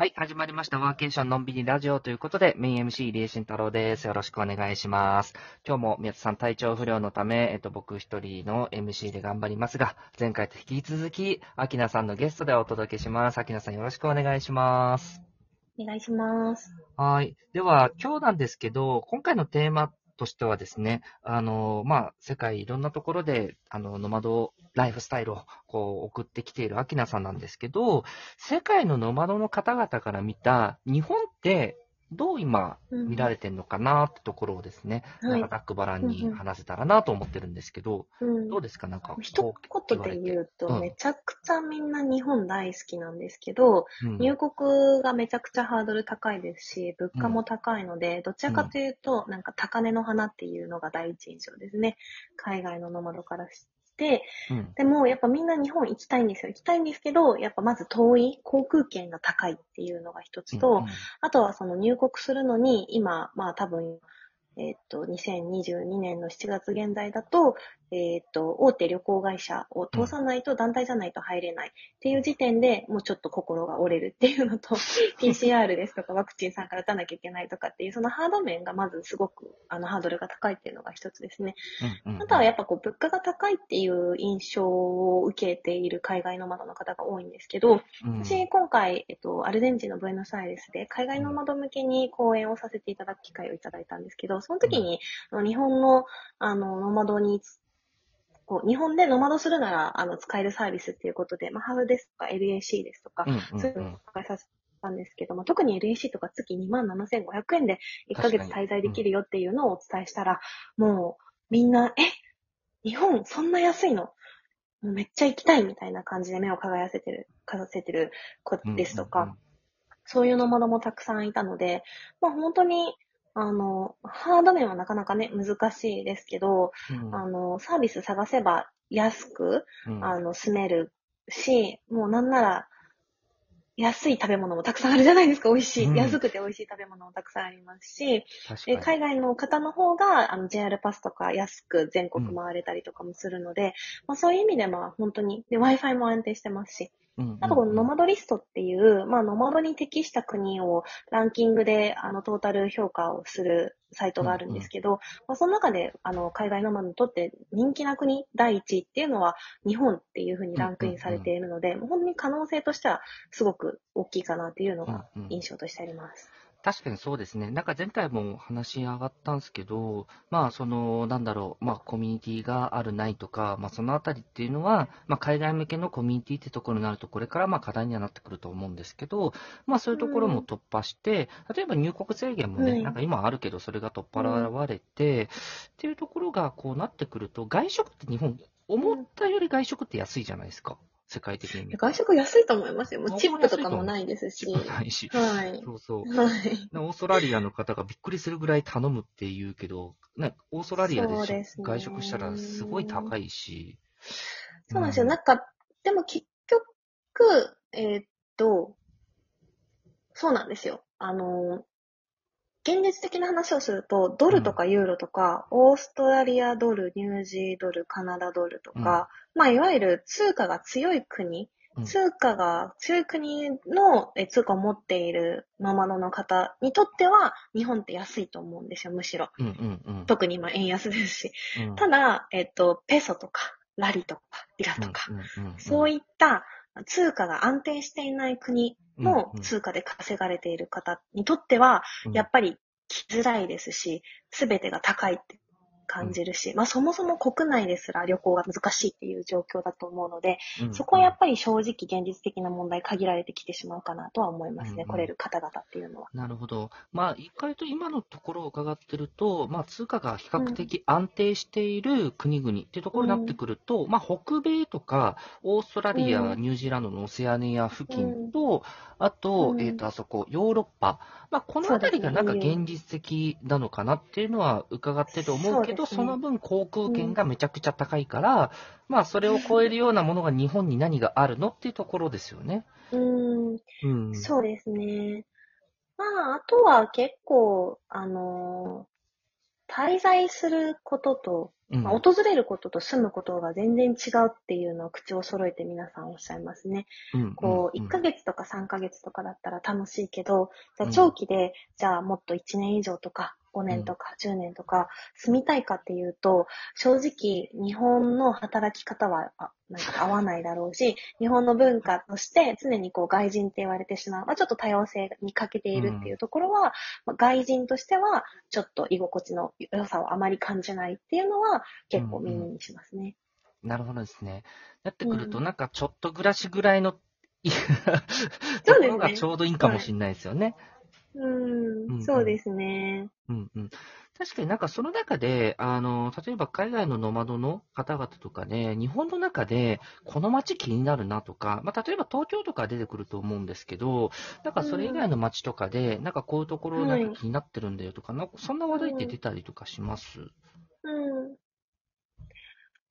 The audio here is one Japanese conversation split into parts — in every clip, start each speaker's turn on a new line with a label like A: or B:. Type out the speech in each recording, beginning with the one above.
A: はい、始まりました。ワーケーションのんびりラジオということで、メイン MC 入江慎太郎です。よろしくお願いします。今日も宮田さん体調不良のため、えっと、僕一人の MC で頑張りますが、前回と引き続き、アキナさんのゲストでお届けします。アキナさんよろしくお願いします。
B: お願いします。
A: はい。では、今日なんですけど、今回のテーマとしてはですね、あの、まあ、世界いろんなところで、あの、ノマドライフスタイルをこう送ってきているアキナさんなんですけど、世界のノマドの方々から見た日本ってどう今見られてるのかなってところをですね、
B: はい。
A: なんかざっくばらんに話せたらなと思ってるんですけど、
B: うん
A: どうですか？なんか
B: 一言で言うと、
A: うん
B: めちゃくちゃみんな日本大好きなんですけど、
A: うん。
B: 入国がめちゃくちゃハードル高いですし、物価も高いので、どちらかというと、なんか高値の花っていうのが第一印象ですね。海外のノマドからして。
A: うん
B: でも、やっぱみんな日本行きたいんですよ。行きたいんですけど、やっぱまず遠い航空券が高いっていうのが一つと、
A: うん
B: あとはその入国するのに、今、まあ多分、えっ、と、2022年の7月現在だと、えっ、と、大手旅行会社を通さないと団体じゃないと入れない。っていう時点でもうちょっと心が折れるっていうのと、PCR ですとかワクチンさんから打たなきゃいけないとかっていう、そのハード面がまずすごく、あの、ハードルが高いっていうのが一つですね。
A: うんうん
B: あとはやっぱこう、物価が高いっていう印象を受けている海外の窓の方が多いんですけど、
A: うん。
B: 私、今回、えっと、アルゼンチンのブエノスアイレスで海外の窓向けに講演をさせていただく機会をいただいたんですけど、その時に、あの日本の、あの、ノマドに、こう、日本でノマドするなら、あの、使えるサービスっていうことで、まあ、ハブですとか LAC ですとか、
A: うんうん
B: そういうのを紹介させたんですけども、特に LAC とか月27,500円で1ヶ月滞在できるよっていうのをお伝えしたら、もう、みんな、え日本そんな安いの？もうめっちゃ行きたいみたいな感じで目を輝かせてる、かざせてる子ですとか、そういうのものもたくさんいたので、まあ本当に、あの、ハード面はなかなかね、難しいですけど、
A: うん。うん
B: あの、サービス探せば安く、
A: うん。
B: あの、住めるし、もうなんなら、安い食べ物もたくさんあるじゃないですか、美味しい。
A: うん。
B: 安くて美味しい食べ物もたくさんありますし、で
A: 確かに。
B: 海外の方の方が、あの、JR パスとか安く全国回れたりとかもするので、まあそういう意味でまあ本当に、で、Wi-Fi も安定してますし、あとこのノマドリストっていう、まあノマドに適した国をランキングで、あの、トータル評価をするサイトがあるんですけど、まあその中で、あの、海外ノマドにとって人気な国第一位っていうのは日本っていうふうにランクインされているので、もう本当に可能性としてはすごく大きいかなっていうのが
A: うんうん。
B: 印象としてあります。
A: 確かにそうですね。なんか前回も話し上がったんですけど、まあその、なんだろう、まあコミュニティがあるないとか、まあそのあたりっていうのは、まあ海外向けのコミュニティってところになると、これからまあ課題にはなってくると思うんですけど、まあそういうところも突破して、例えば入国制限もね、
B: はい
A: なんか今あるけど、それが取っ払われて、っていうところがこうなってくると、外食って日本、思ったより外食って安いじゃないですか。世界的に。
B: 外食安いと思いますよ。もうチップとかもないですし。
A: チップないし。
B: はい。
A: そうそう。
B: はい。
A: オーストラリアの方がびっくりするぐらい頼むって言うけど、ね、オーストラリアで
B: ですね
A: 外食したらすごい高いし。
B: そうなんですよ。なんか、でも結局、えーっと、そうなんですよ。あの、現実的な話をすると、ドルとかユーロとか、オーストラリアドル、ニュージードル、カナダドルとか、まあ、いわゆる通貨が強い国、
A: うん
B: 通貨が強い国のえ通貨を持っているノマドの方にとっては、日本って安いと思うんですよ、むしろ。
A: うんうんうん。
B: 特に今円安ですし。
A: うん
B: ただ、えっと、ペソとか、ラリとか、リラとか、
A: うんうんうん
B: そういった通貨が安定していない国の
A: うんうん。
B: 通貨で稼がれている方にとっては、
A: うん。
B: やっぱり来づらいですし、すべてが高いって感じるし、まあそもそも国内ですら旅行が難しいっていう状況だと思うので、
A: うん。
B: そこはやっぱり正直現実的な問題限られてきてしまうかなとは思いますね、
A: うんうん。
B: 来れる方々っていうのは。
A: なるほど。まあ、一回と今のところを伺ってると、まあ、通貨が比較的安定している国々っていうところになってくると、まあ、北米とか、オーストラリア、
B: うん。
A: ニュージーランドのオセアニア付近と、あと、
B: うん
A: えっ、と、あそこ、ヨーロッパ。まあ、このあたりがなんか現実的なのかなっていうのは伺ってて思うけど、そ,、
B: ね
A: の分航空券がめちゃくちゃ高いから、まあ、それを超えるようなものが日本に何があるのっていうところですよね。
B: うーん、
A: うん。
B: そうですね。まあ、あとは結構、あのー滞在することと
A: うん。
B: まあ、訪れることと住むことが全然違うっていうのを口を揃えて皆さんおっしゃいますね。
A: うん
B: こう、
A: うん。
B: 1ヶ月とか3ヶ月とかだったら楽しいけど、じゃあ
A: うん。
B: 長期で、じゃあもっと1年以上とか、5年とか10年とか住みたいかっていうと、正直日本の働き方はあなんか合わないだろうし、日本の文化として常にこう外人って言われてしまう、まあ、ちょっと多様性に欠けているっていうところは、まあ、外人としてはちょっと居心地の良さをあまり感じないっていうのは結構耳にしますね。
A: なるほどですね。なってくると、
B: うん
A: なんかちょっと暮らしぐらいの、
B: うですね
A: ところがちょうどいいかもしれないですよね。
B: う
A: うん
B: ん、そうですね。
A: うんうん。確かになんかその中で、あの、例えば海外のノマドの方々とかで、日本の中でこの街気になるなとか、まあ、例えば東京とか出てくると思うんですけど、なんかそれ以外の街とかで、なんかこういうところなんか気になってるんだよとか、なんかそんな話題って出たりとかします？
B: うん。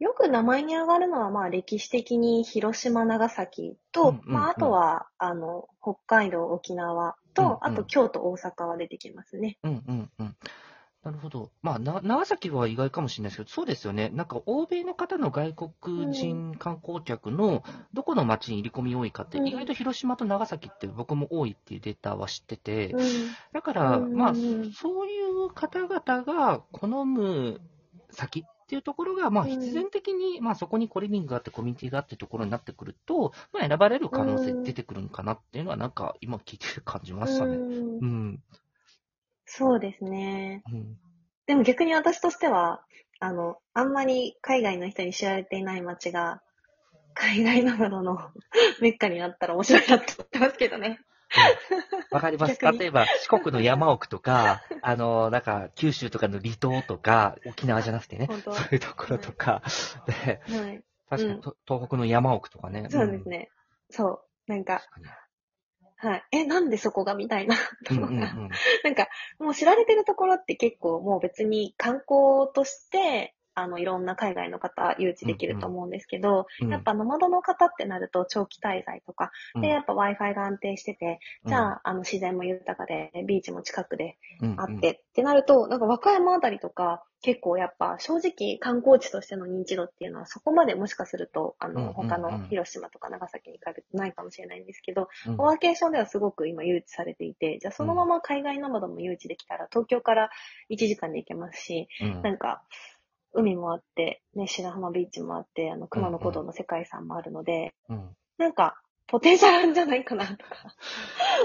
B: よく名前に上がるのは、まあ歴史的に広島、長崎と、
A: うんうんうん
B: まああとは、あの、北海道、沖縄と、
A: うんうん
B: あと京都、大阪は出てきますね。
A: うんうんうん。なるほど。まあ、な長崎は意外かもしれないですけど、そうですよね。なんか、欧米の方の外国人観光客のどこの街に入り込み多いかって、
B: うん
A: 意外と広島と長崎って僕も多いっていうデータは知ってて、
B: うん。
A: だから、まあ、そういう方々が好む先っていうところが、まあ、
B: うん
A: 必然的に、まあ、そこにコリビングがあって、コミュニティがあってところになってくると、まあ、選ばれる可能性出てくるのかなっていうのは、なんか、今聞いてる感じましたね。
B: うん
A: うん。
B: そうですね。
A: うん。
B: でも逆に私としては、あの、あんまり海外の人に知られていない街が、海外などの メッカになったら面白いなと思ってますけどね。
A: わかります。例えば、四国の山奥とか、あの、なんか、九州とかの離島とか、沖縄じゃなくてね、そういうところとか、で、
B: はい。
A: 確かに、と東北の山奥とかね。
B: そうですね。そう。なんか。はい。え、なんでそこがみたいな？とこが。
A: ん。
B: なんか、もう知られてるところって結構もう別に観光として、あの、いろんな海外の方誘致できると思うんですけど、
A: うん
B: やっぱノマドの方ってなると長期滞在とか、
A: うん。
B: で、やっぱ Wi-Fi が安定してて、じゃあ、あの、自然も豊かで、ビーチも近くであって、ってなると、なんか和歌山あたりとか、結構やっぱ正直観光地としての認知度っていうのはそこまでもしかすると、あの、他の広島とか長崎に比べてないかもしれないんですけど、
A: うん。
B: ワーケーションではすごく今誘致されていて、じゃあそのまま海外ノマドも誘致できたら、東京から1時間で行けますし、
A: うん。
B: なんか、海もあって、ね、白浜ビーチもあって、あの、熊野古道の世界遺産もあるので、
A: うん
B: なんか、ポテンシャルあるんじゃないかなとか、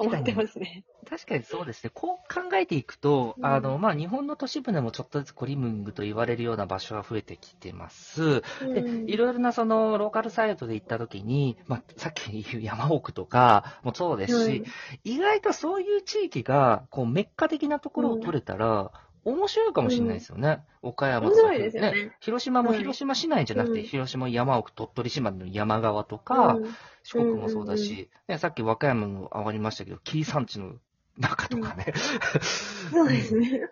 B: 思ってますね。
A: 確かにそうですね。こう考えていくと、
B: うん
A: あの、まあ、日本の都市部でもちょっとずつコリミングと言われるような場所は増えてきてます。で、
B: うん
A: いろいろなそのローカルサイトで行ったときに、まあ、さっき言う山奥とかもそうですし、意外とそういう地域が、こう、メッカ的なところを取れたら、面白いかもしれないですよね。岡山とか、
B: 面白いですよね
A: 広島も
B: はい
A: 広島市内じゃなくて、
B: うん
A: 広島山奥、鳥取島の山側とか、
B: うん
A: 四国もそうだし、ね、さっき和歌山も上がりましたけど、紀伊山地の中とかね。
B: そうですね。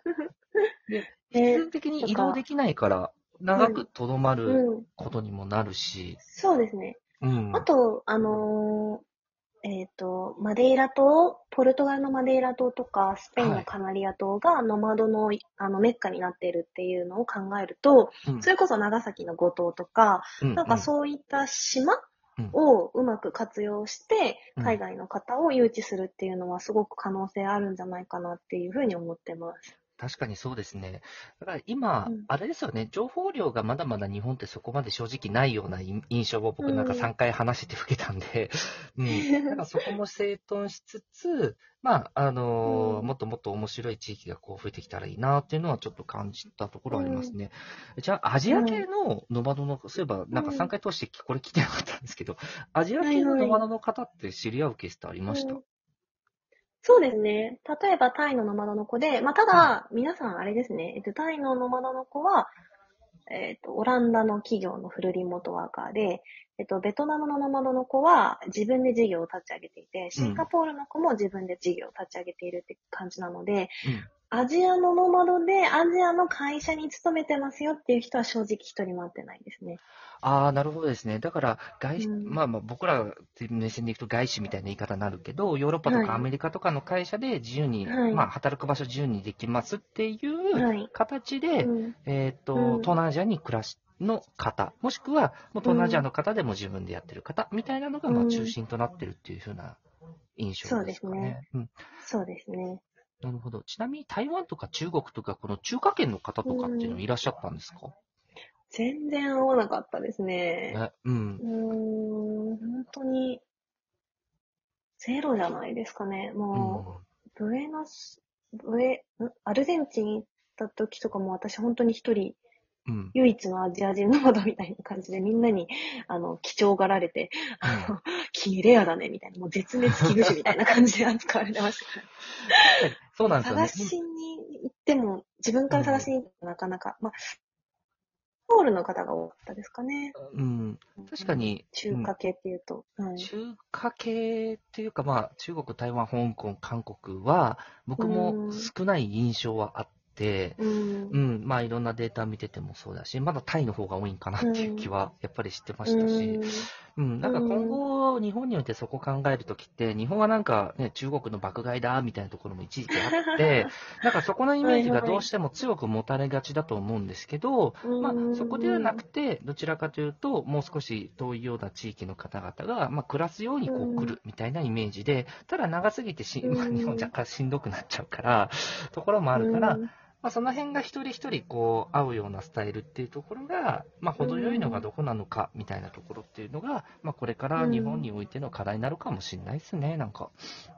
A: で 必
B: ね
A: 然的に移動できないから、長くとどまる
B: うん。
A: ことにもなるし、
B: そうですね。
A: うん。
B: あと、あのーえっ、と、マデイラ島、ポルトガルのマデイラ島とか、スペインのカナリア島がノマドの、あの、メッカになっているっていうのを考えると、
A: うん。
B: それこそ長崎の五島とか、
A: うん
B: なんかそういった島
A: うん。
B: をうまく活用して、
A: うん。
B: 海外の方を誘致するっていうのはすごく可能性あるんじゃないかなっていうふうに思ってます。
A: 確かにそうですね。だから今、
B: うん。
A: あれですよね、情報量がまだまだ日本ってそこまで正直ないような印印象を僕なんか
B: うん。
A: 3回話して受けたんで、うん。なんかそこも整頓しつつ、まあ、あのー
B: うん。
A: もっともっと面白い地域がこう増えてきたらいいなっていうのはちょっと感じたところありますね。じゃあ、アジア系のノマドの、そういえばなんか3回通してこれ聞いてなかったんですけど、アジア系のノマドの方って知り合うケースってありました、
B: うんそうですね。例えばタイのノマドの子で、まあ、ただ、皆さんあれですね、えっと、タイのノマドの子は、えっと、オランダの企業のフルリモートワーカーで、えっと、ベトナムのノマドの子は自分で事業を立ち上げていて、シンガポールの子も自分で事業を立ち上げているって感じなので、アジアのノマドでアジアの会社に勤めてますよっていう人は正直一人も会ってないですね。
A: ああ、なるほどですね。だから、外資、
B: うん
A: まあまあ僕らっていう目線でいくと外資みたいな言い方になるけど、ヨーロッパと
B: はい
A: かアメリカとかの会社で自由に、
B: はい
A: まあ働く場所自由にできますっていう
B: はい。
A: 形で、
B: うん
A: えっ、と、
B: うん
A: 東南アジアに暮らしの方、もしくは、もう東南アジアの方でも自分でやってる方、みたいなのが、まあ
B: うん
A: 中心となってるっていうふうな印象ですかね。
B: そうですね
A: うん。
B: そうですね。
A: なるほど。ちなみに台湾とか中国とか、この中華圏の方とかっていうのいらっしゃったんですか、
B: 全然合わなかったですね。
A: えうん
B: う。ーん、本当に、ゼロじゃないですかね。
A: う
B: も
A: ん。
B: う、ブエノス、ブエ、んアルゼンチン行った時とかも私本当に一人、
A: うん。
B: 唯一のアジア人ノマドみたいな感じでみんなに、あの、貴重がられて、あの、君レアだね、みたいな、もう絶滅危惧種みたいな感じで扱われてましたから。
A: そうなんですよね
B: 探。しに行っても、自分から探しに行ってもなかなか、まあ、ソウルの方が多かったですかね。
A: うん。確かに、
B: 中華系っていうと。はい。
A: 中華系っていうか、まあ、中国、台湾、香港、韓国は、僕も少ない印象はあって、
B: うん
A: う。ん、まあ、いろんなデータ見ててもそうだし、まだタイの方が多いんかなっていう気は、やっぱり知ってましたし、うん、なんか今後、日本においてそこ考えるときって、日本はなんかね、中国の爆買いだ、みたいなところも一時期あって、なんかそこのイメージがどうしても強く持たれがちだと思うんですけど、まあ、そこではなくて、どちらかというと、もう少し遠いような地域の方々が、まあ、暮らすようにこ
B: う
A: うん。来るみたいなイメージで、ただ長すぎてし、まあ、
B: うん
A: 日本若干しんどくなっちゃうから、ところもあるから、まあ、その辺が一人一人こう合うようなスタイルっていうところが、まあ、程よいのがどこなのかみたいなところっていうのが、まあ、これから日本においての課題になるかもしれないですね、なんか。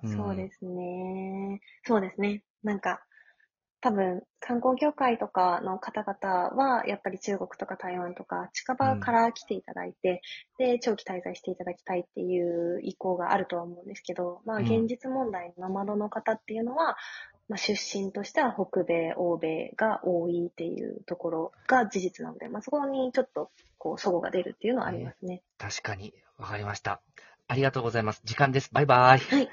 A: ん
B: そうですね。そうですね。なんか、多分、観光業界とかの方々は、やっぱり中国とか台湾とか、近場から来ていただいて、で、長期滞在していただきたいっていう意向があるとは思うんですけど、まあ、
A: うん
B: 現実問題、ノマドの方っていうのは、まあ、出身としては北米、欧米が多いっていうところが事実なので、まあ、そこにちょっと、こう、齟齬が出るっていうのはありますね。
A: 確かに、わかりました。ありがとうございます。時間です。バイバイ。
B: はい。